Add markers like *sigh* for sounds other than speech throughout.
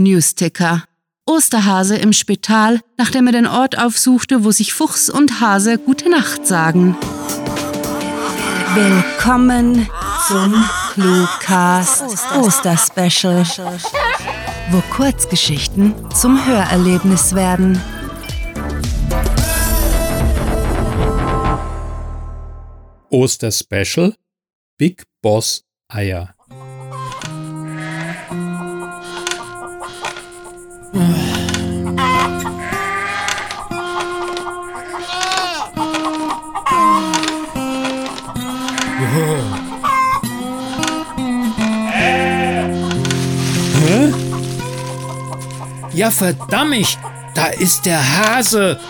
Newsticker. Osterhase im Spital, nachdem er den Ort aufsuchte, wo sich Fuchs und Hase gute Nacht sagen. Willkommen zum Cluecast Osterspecial, wo Kurzgeschichten zum Hörerlebnis werden. Osterspecial Big Boss Eier. Ja, verdammt, da ist der Hase,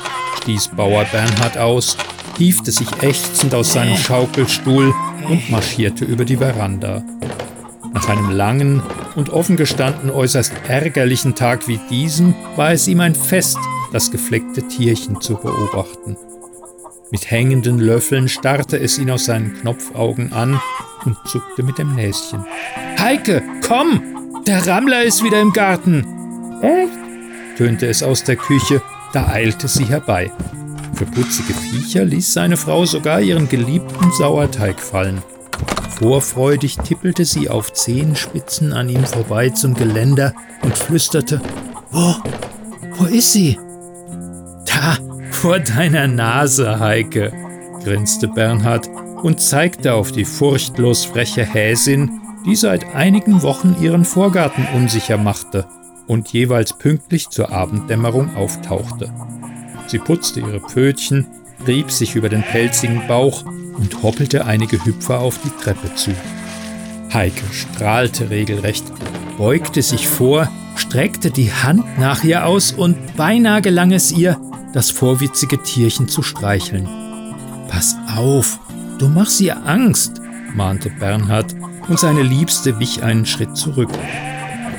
stieß Bauer Bernhard aus, hiefte sich ächzend aus seinem Schaukelstuhl und marschierte über die Veranda. Nach einem langen und offen gestanden äußerst ärgerlichen Tag wie diesem war es ihm ein Fest, das gefleckte Tierchen zu beobachten. Mit hängenden Löffeln starrte es ihn aus seinen Knopfaugen an und zuckte mit dem Näschen. Heike, komm! Der Rammler ist wieder im Garten! Echt? tönte es aus der Küche, da eilte sie herbei. Für putzige Viecher ließ seine Frau sogar ihren geliebten Sauerteig fallen. Vorfreudig tippelte sie auf Zehenspitzen an ihm vorbei zum Geländer und flüsterte: Wo? Wo ist sie? Da, vor deiner Nase, Heike, grinste Bernhard und zeigte auf die furchtlos freche Häsin, die seit einigen Wochen ihren Vorgarten unsicher machte und jeweils pünktlich zur Abenddämmerung auftauchte. Sie putzte ihre Pfötchen, rieb sich über den pelzigen Bauch und hoppelte einige Hüpfer auf die Treppe zu. Heike strahlte regelrecht, beugte sich vor, streckte die Hand nach ihr aus und beinahe gelang es ihr, das vorwitzige Tierchen zu streicheln. Pass auf, du machst ihr Angst, mahnte Bernhard, und seine Liebste wich einen Schritt zurück.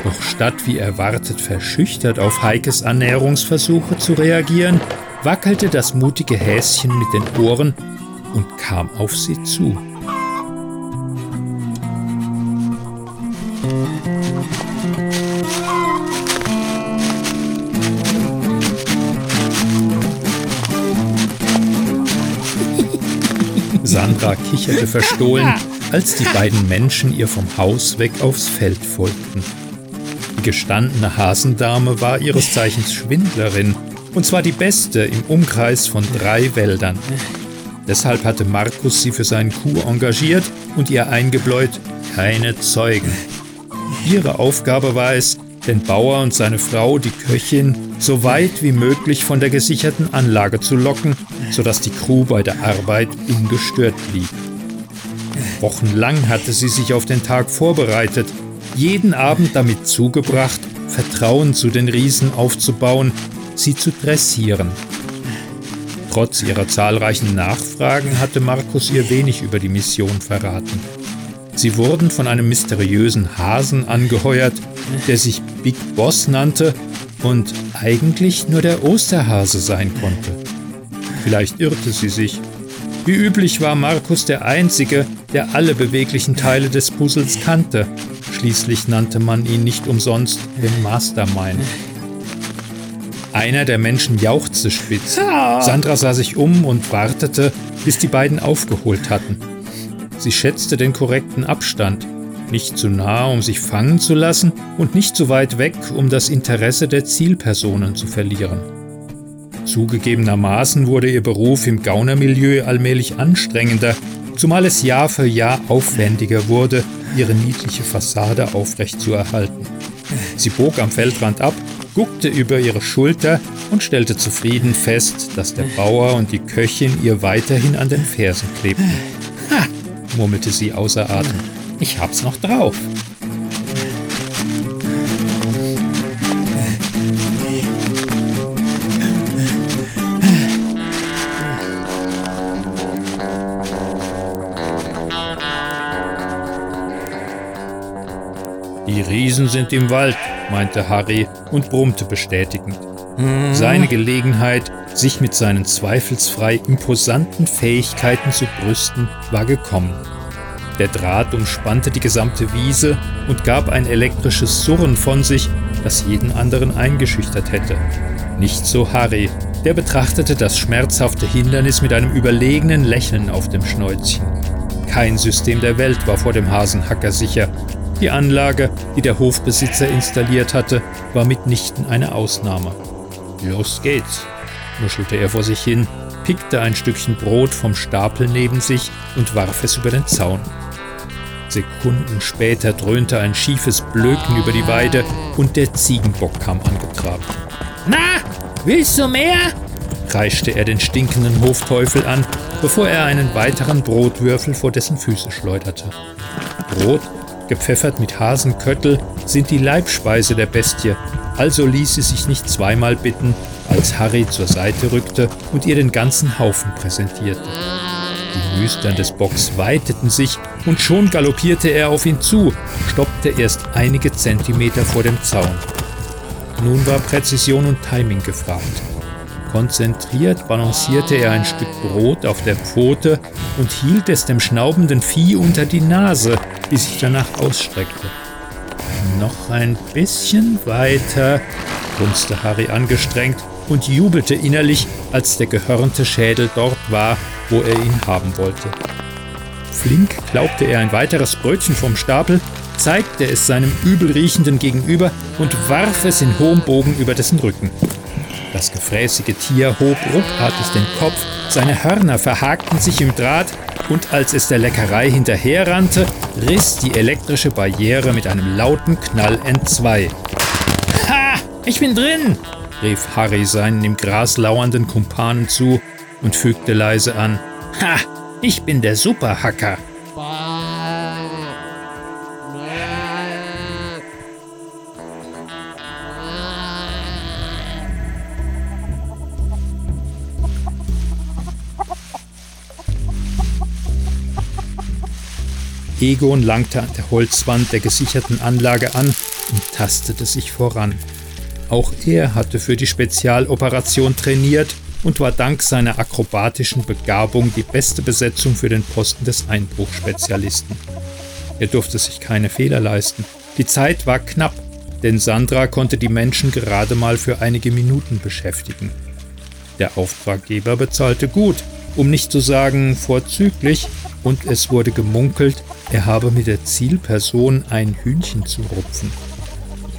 Doch statt wie erwartet verschüchtert auf Heikes Annäherungsversuche zu reagieren, wackelte das mutige Häschen mit den Ohren und kam auf sie zu. *laughs* Sandra kicherte verstohlen, als die beiden Menschen ihr vom Haus weg aufs Feld folgten. Die gestandene Hasendame war ihres Zeichens Schwindlerin, und zwar die beste im Umkreis von drei Wäldern. Deshalb hatte Markus sie für seinen Coup engagiert und ihr eingebläut, keine Zeugen. Ihre Aufgabe war es, den Bauer und seine Frau, die Köchin, so weit wie möglich von der gesicherten Anlage zu locken, sodass die Crew bei der Arbeit ungestört blieb. Wochenlang hatte sie sich auf den Tag vorbereitet, jeden Abend damit zugebracht, Vertrauen zu den Riesen aufzubauen, sie zu dressieren. Trotz ihrer zahlreichen Nachfragen hatte Markus ihr wenig über die Mission verraten. Sie wurden von einem mysteriösen Hasen angeheuert, der sich Big Boss nannte und eigentlich nur der Osterhase sein konnte. Vielleicht irrte sie sich. Wie üblich war Markus der Einzige, der alle beweglichen Teile des Puzzles kannte. Schließlich nannte man ihn nicht umsonst den Mastermind. Einer der Menschen jauchzte spitz. Sandra sah sich um und wartete, bis die beiden aufgeholt hatten. Sie schätzte den korrekten Abstand, nicht zu nah, um sich fangen zu lassen, und nicht zu weit weg, um das Interesse der Zielpersonen zu verlieren. Zugegebenermaßen wurde ihr Beruf im Gaunermilieu allmählich anstrengender, zumal es Jahr für Jahr aufwendiger wurde, ihre niedliche Fassade aufrechtzuerhalten. Sie bog am Feldrand ab, guckte über ihre Schulter und stellte zufrieden fest, dass der Bauer und die Köchin ihr weiterhin an den Fersen klebten. Ha, murmelte sie außer Atem. Ich hab's noch drauf. Die Riesen sind im Wald, meinte Harry und brummte bestätigend. Seine Gelegenheit, sich mit seinen zweifelsfrei imposanten Fähigkeiten zu brüsten, war gekommen. Der Draht umspannte die gesamte Wiese und gab ein elektrisches Surren von sich, das jeden anderen eingeschüchtert hätte. Nicht so Harry, der betrachtete das schmerzhafte Hindernis mit einem überlegenen Lächeln auf dem Schnäuzchen. Kein System der Welt war vor dem Hasenhacker sicher. Die Anlage, die der Hofbesitzer installiert hatte, war mitnichten eine Ausnahme. Los geht's, nuschelte er vor sich hin, pickte ein Stückchen Brot vom Stapel neben sich und warf es über den Zaun. Sekunden später dröhnte ein schiefes Blöken über die Weide und der Ziegenbock kam angetrabt. Na, willst du mehr? kreischte er den stinkenden Hofteufel an, bevor er einen weiteren Brotwürfel vor dessen Füße schleuderte. Brot, gepfeffert mit Hasenköttel, sind die Leibspeise der Bestie, also ließ sie sich nicht zweimal bitten, als Harry zur Seite rückte und ihr den ganzen Haufen präsentierte. Die Nüstern des Bocks weiteten sich und schon galoppierte er auf ihn zu, stoppte erst einige Zentimeter vor dem Zaun. Nun war Präzision und Timing gefragt. Konzentriert balancierte er ein Stück Brot auf der Pfote und hielt es dem schnaubenden Vieh unter die Nase, die sich danach ausstreckte. Noch ein bisschen weiter, grunzte Harry angestrengt und jubelte innerlich, als der gehörnte Schädel dort war, wo er ihn haben wollte. Flink klaubte er ein weiteres Brötchen vom Stapel, zeigte es seinem übelriechenden Gegenüber und warf es in hohem Bogen über dessen Rücken. Das gefräßige Tier hob ruckartig den Kopf, seine Hörner verhakten sich im Draht und als es der Leckerei hinterherrannte, riss die elektrische Barriere mit einem lauten Knall entzwei. Ha! Ich bin drin! rief Harry seinen im Gras lauernden Kumpanen zu und fügte leise an. Ha! Ich bin der Superhacker! Egon langte an der Holzwand der gesicherten Anlage an und tastete sich voran. Auch er hatte für die Spezialoperation trainiert und war dank seiner akrobatischen Begabung die beste Besetzung für den Posten des Einbruchspezialisten. Er durfte sich keine Fehler leisten. Die Zeit war knapp, denn Sandra konnte die Menschen gerade mal für einige Minuten beschäftigen. Der Auftraggeber bezahlte gut, um nicht zu sagen vorzüglich, und es wurde gemunkelt, er habe mit der Zielperson ein Hühnchen zu rupfen.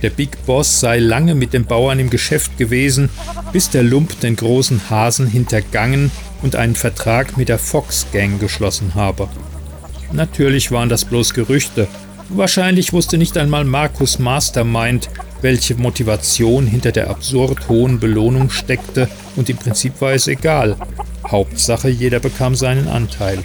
Der Big Boss sei lange mit den Bauern im Geschäft gewesen, bis der Lump den großen Hasen hintergangen und einen Vertrag mit der Fox Gang geschlossen habe. Natürlich waren das bloß Gerüchte. Wahrscheinlich wusste nicht einmal Markus Mastermind, welche Motivation hinter der absurd hohen Belohnung steckte und im Prinzip war es egal. Hauptsache, jeder bekam seinen Anteil.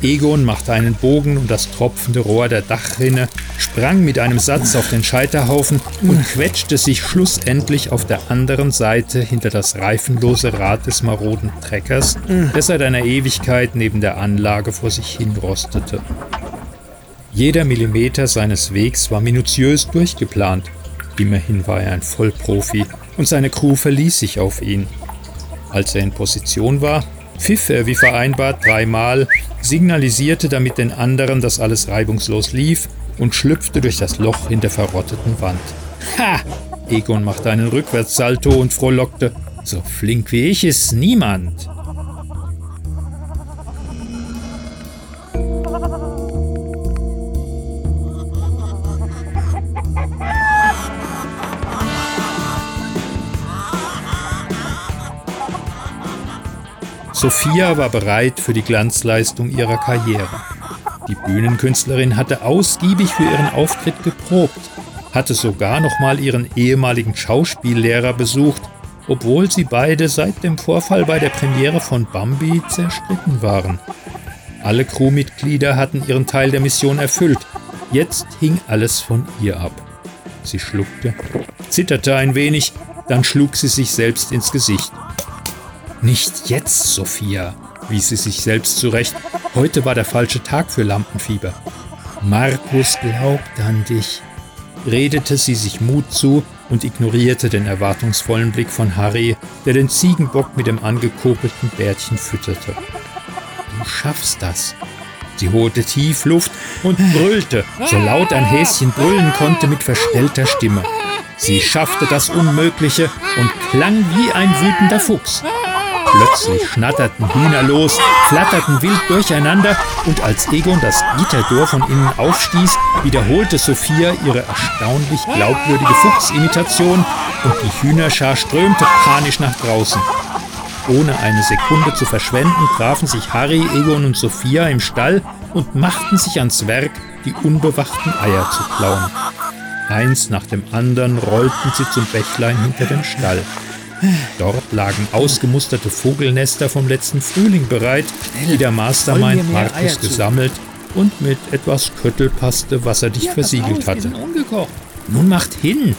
Egon machte einen Bogen um das tropfende Rohr der Dachrinne, sprang mit einem Satz auf den Scheiterhaufen und quetschte sich schlussendlich auf der anderen Seite hinter das reifenlose Rad des maroden Treckers, der seit einer Ewigkeit neben der Anlage vor sich hin rostete. Jeder Millimeter seines Wegs war minutiös durchgeplant. Immerhin war er ein Vollprofi und seine Crew verließ sich auf ihn. Als er in Position war, pfiff er wie vereinbart dreimal, signalisierte damit den anderen, dass alles reibungslos lief und schlüpfte durch das Loch in der verrotteten Wand. Ha! Egon machte einen Rückwärtssalto und frohlockte. So flink wie ich ist niemand. Sophia war bereit für die Glanzleistung ihrer Karriere. Die Bühnenkünstlerin hatte ausgiebig für ihren Auftritt geprobt, hatte sogar noch mal ihren ehemaligen Schauspiellehrer besucht, obwohl sie beide seit dem Vorfall bei der Premiere von Bambi zerstritten waren. Alle Crewmitglieder hatten ihren Teil der Mission erfüllt. Jetzt hing alles von ihr ab. Sie schluckte, zitterte ein wenig, dann schlug sie sich selbst ins Gesicht. Nicht jetzt, Sophia, wies sie sich selbst zurecht. Heute war der falsche Tag für Lampenfieber. Markus glaubt an dich, redete sie sich Mut zu und ignorierte den erwartungsvollen Blick von Harry, der den Ziegenbock mit dem angekopelten Bärtchen fütterte. Du schaffst das. Sie holte tief Luft und brüllte, so laut ein Häschen brüllen konnte mit verstellter Stimme. Sie schaffte das Unmögliche und klang wie ein wütender Fuchs. Plötzlich schnatterten Hühner los, flatterten wild durcheinander und als Egon das Gitterdor von innen aufstieß, wiederholte Sophia ihre erstaunlich glaubwürdige Fuchsimitation und die Hühnerschar strömte panisch nach draußen. Ohne eine Sekunde zu verschwenden, trafen sich Harry, Egon und Sophia im Stall und machten sich ans Werk, die unbewachten Eier zu klauen. Eins nach dem anderen rollten sie zum Bächlein hinter dem Stall. Dort lagen ausgemusterte Vogelnester vom letzten Frühling bereit, die der Mastermind Markus gesammelt und mit etwas Köttelpaste wasserdicht versiegelt hatte. Nun macht hin,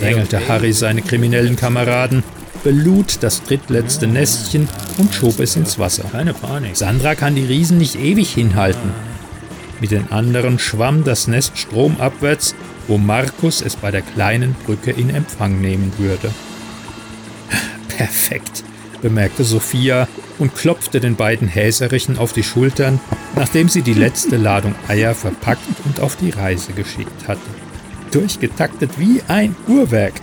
drängelte Harry seine kriminellen Kameraden, belud das drittletzte Nestchen und schob es ins Wasser. Keine Panik. Sandra kann die Riesen nicht ewig hinhalten. Mit den anderen schwamm das Nest stromabwärts, wo Markus es bei der kleinen Brücke in Empfang nehmen würde. Perfekt, bemerkte Sophia und klopfte den beiden Häserichen auf die Schultern, nachdem sie die letzte *laughs* Ladung Eier verpackt und auf die Reise geschickt hatte. Durchgetaktet wie ein Uhrwerk.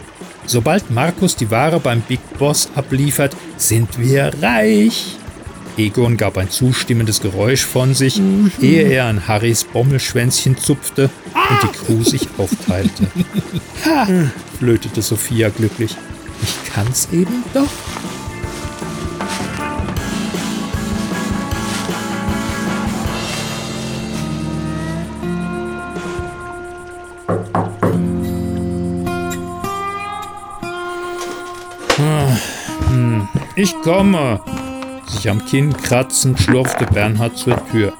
Sobald Markus die Ware beim Big Boss abliefert, sind wir reich. Egon gab ein zustimmendes Geräusch von sich, ehe er an Harrys Bommelschwänzchen zupfte und die Crew sich aufteilte. Ha! *laughs* flötete Sophia glücklich. Ich kann's eben doch. Hm, ich komme. Sich am Kinn kratzend schlurfte Bernhard zur Tür.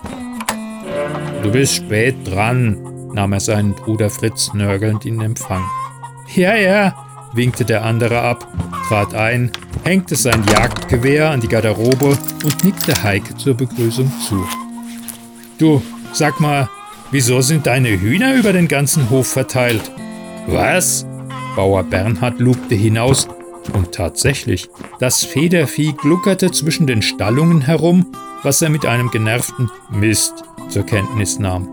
Du bist spät dran, nahm er seinen Bruder Fritz nörgelnd in Empfang. Ja, ja, winkte der andere ab, trat ein, hängte sein Jagdgewehr an die Garderobe und nickte Heike zur Begrüßung zu. Du, sag mal, wieso sind deine Hühner über den ganzen Hof verteilt? Was? Bauer Bernhard lugte hinaus, und tatsächlich, das Federvieh gluckerte zwischen den Stallungen herum, was er mit einem genervten Mist zur Kenntnis nahm.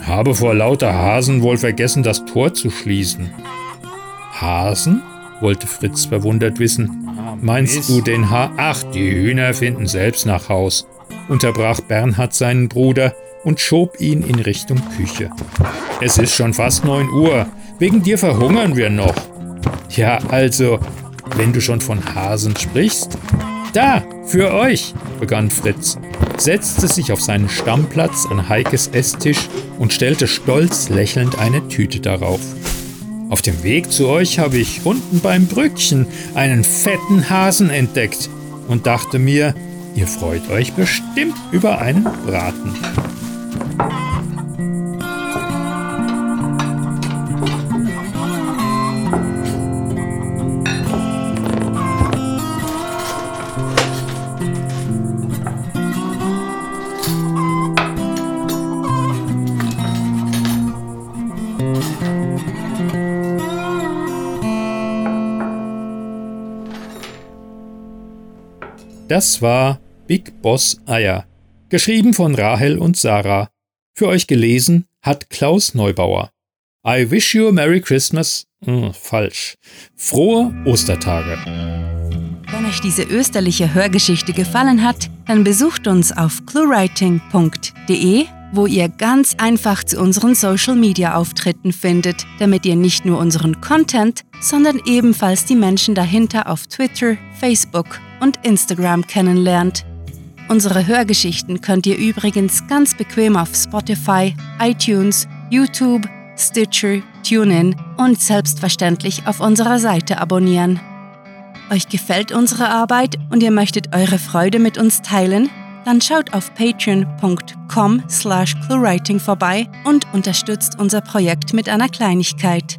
Habe vor lauter Hasen wohl vergessen, das Tor zu schließen. Hasen? wollte Fritz verwundert wissen. Meinst du den Ha? Ach, die Hühner finden selbst nach Haus, unterbrach Bernhard seinen Bruder und schob ihn in Richtung Küche. Es ist schon fast neun Uhr. Wegen dir verhungern wir noch. Ja, also, wenn du schon von Hasen sprichst. Da, für euch, begann Fritz, setzte sich auf seinen Stammplatz an Heikes Esstisch und stellte stolz lächelnd eine Tüte darauf. Auf dem Weg zu euch habe ich unten beim Brückchen einen fetten Hasen entdeckt und dachte mir, ihr freut euch bestimmt über einen Braten. Das war Big Boss Eier, geschrieben von Rahel und Sarah. Für euch gelesen hat Klaus Neubauer. I wish you a Merry Christmas. Hm, falsch. Frohe Ostertage. Wenn euch diese österliche Hörgeschichte gefallen hat, dann besucht uns auf cluewriting.de, wo ihr ganz einfach zu unseren Social Media Auftritten findet, damit ihr nicht nur unseren Content, sondern ebenfalls die Menschen dahinter auf Twitter, Facebook und Instagram kennenlernt. Unsere Hörgeschichten könnt ihr übrigens ganz bequem auf Spotify, iTunes, YouTube, Stitcher, TuneIn und selbstverständlich auf unserer Seite abonnieren. Euch gefällt unsere Arbeit und ihr möchtet eure Freude mit uns teilen? Dann schaut auf patreon.com slash cluewriting vorbei und unterstützt unser Projekt mit einer Kleinigkeit.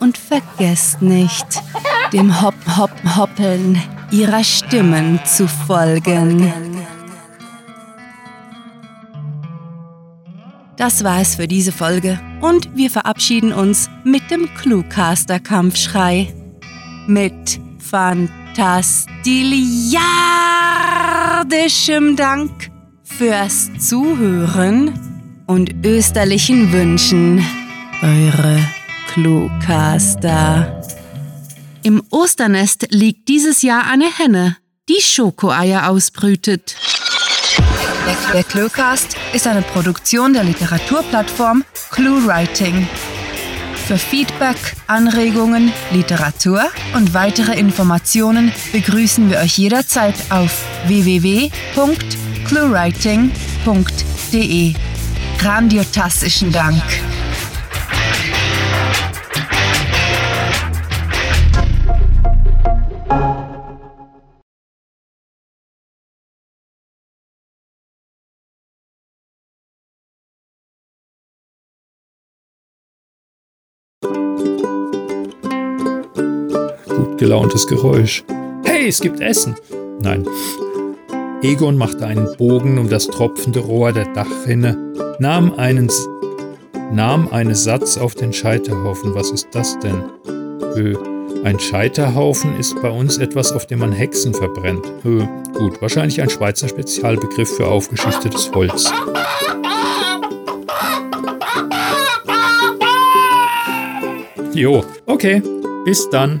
und vergesst nicht, dem Hop Hop Hoppeln ihrer Stimmen zu folgen. Das war es für diese Folge und wir verabschieden uns mit dem Cluecaster Kampfschrei. Mit fantastiliardischem Dank fürs Zuhören und österlichen Wünschen. Eure Cluecaster. Im Osternest liegt dieses Jahr eine Henne, die Schokoeier ausbrütet. Der Cluecast ist eine Produktion der Literaturplattform ClueWriting. Für Feedback, Anregungen, Literatur und weitere Informationen begrüßen wir euch jederzeit auf www.cluewriting.de. Grandiotastischen Dank. Gelauntes Geräusch. Hey, es gibt Essen. Nein. Egon machte einen Bogen um das tropfende Rohr der Dachrinne, nahm einen, nahm einen Satz auf den Scheiterhaufen. Was ist das denn? Ö. Ein Scheiterhaufen ist bei uns etwas, auf dem man Hexen verbrennt. Ö. Gut, wahrscheinlich ein Schweizer Spezialbegriff für aufgeschichtetes Holz. Jo, okay. Bis dann.